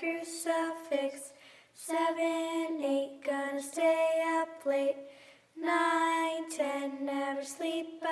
crucifix. Seven, eight, gonna stay up late. Nine, ten, never sleep.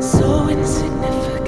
It was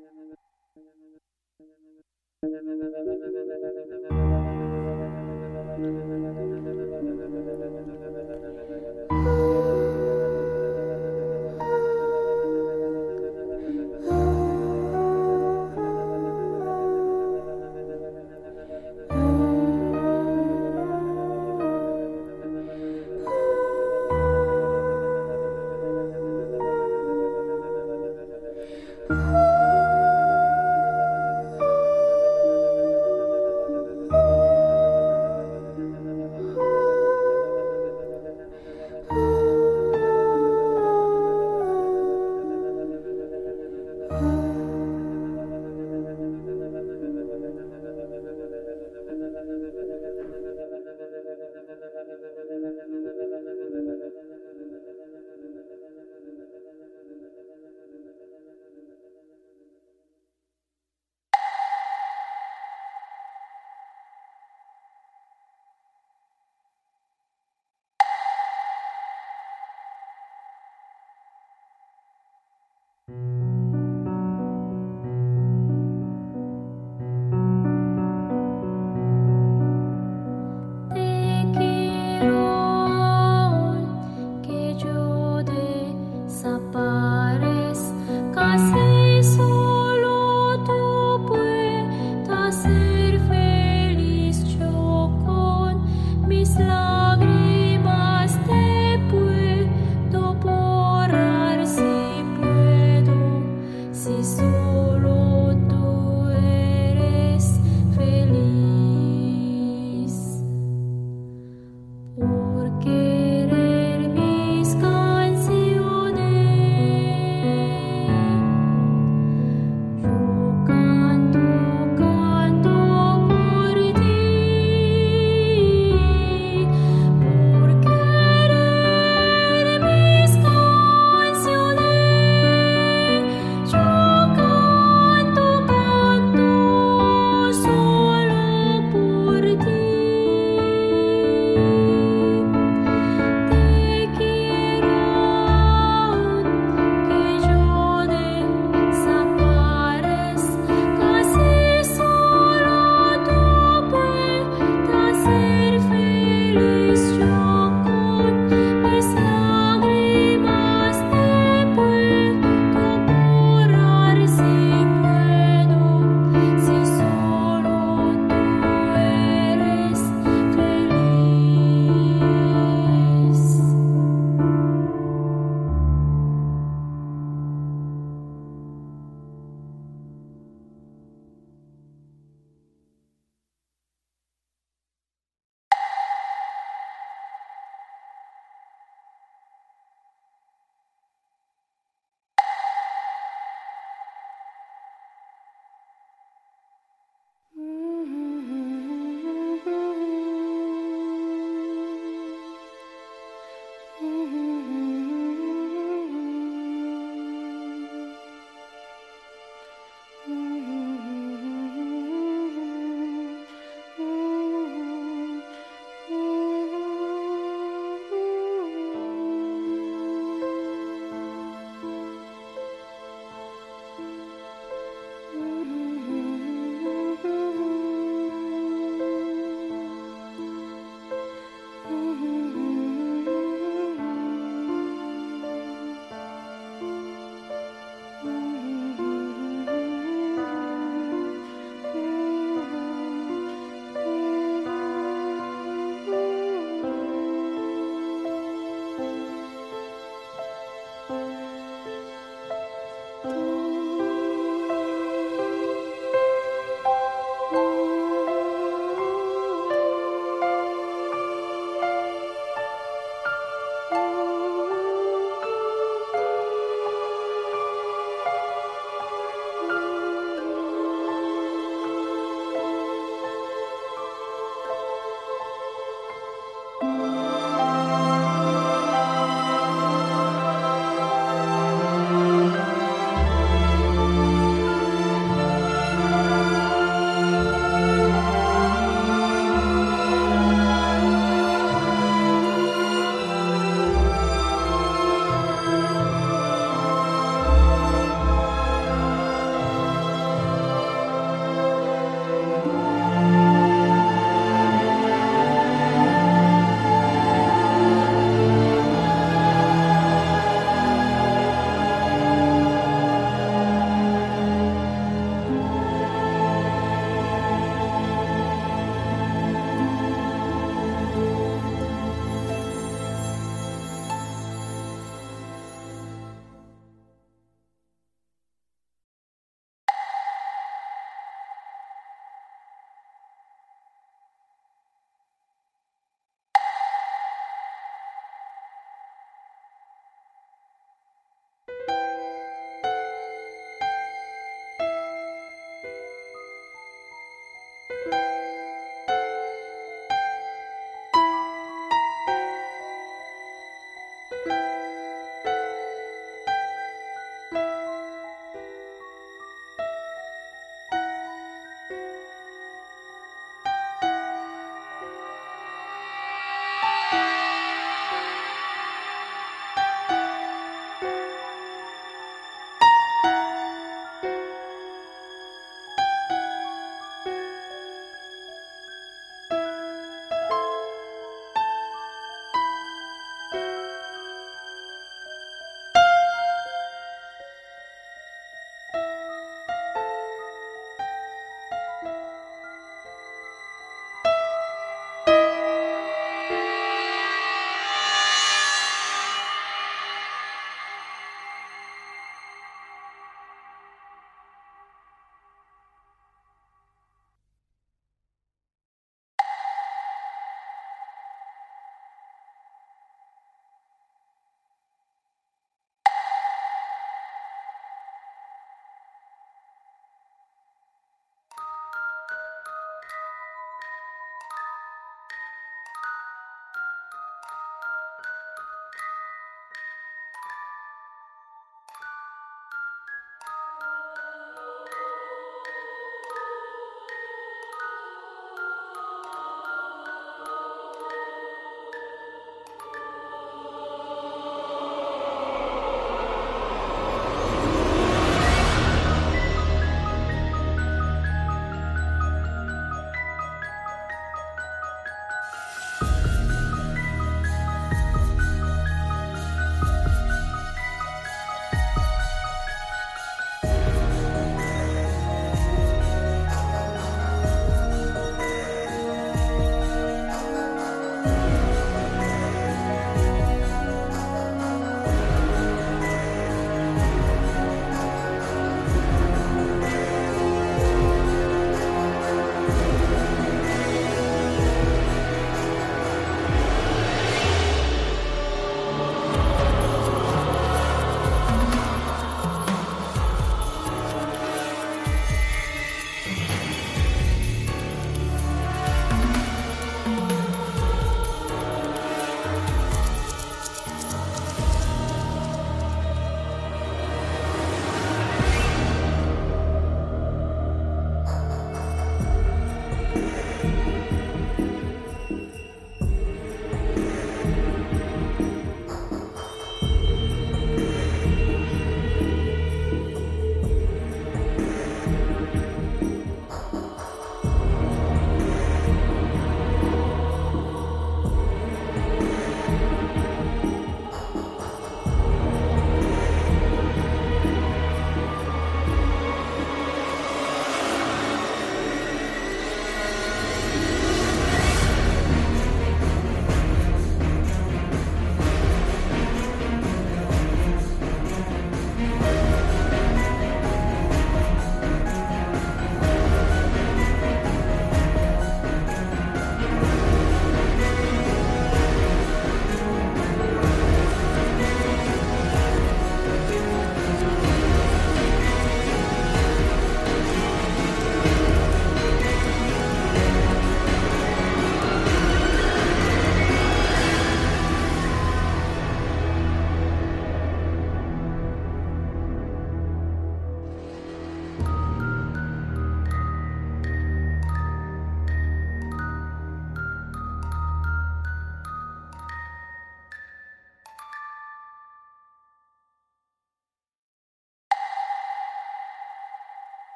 Thank you.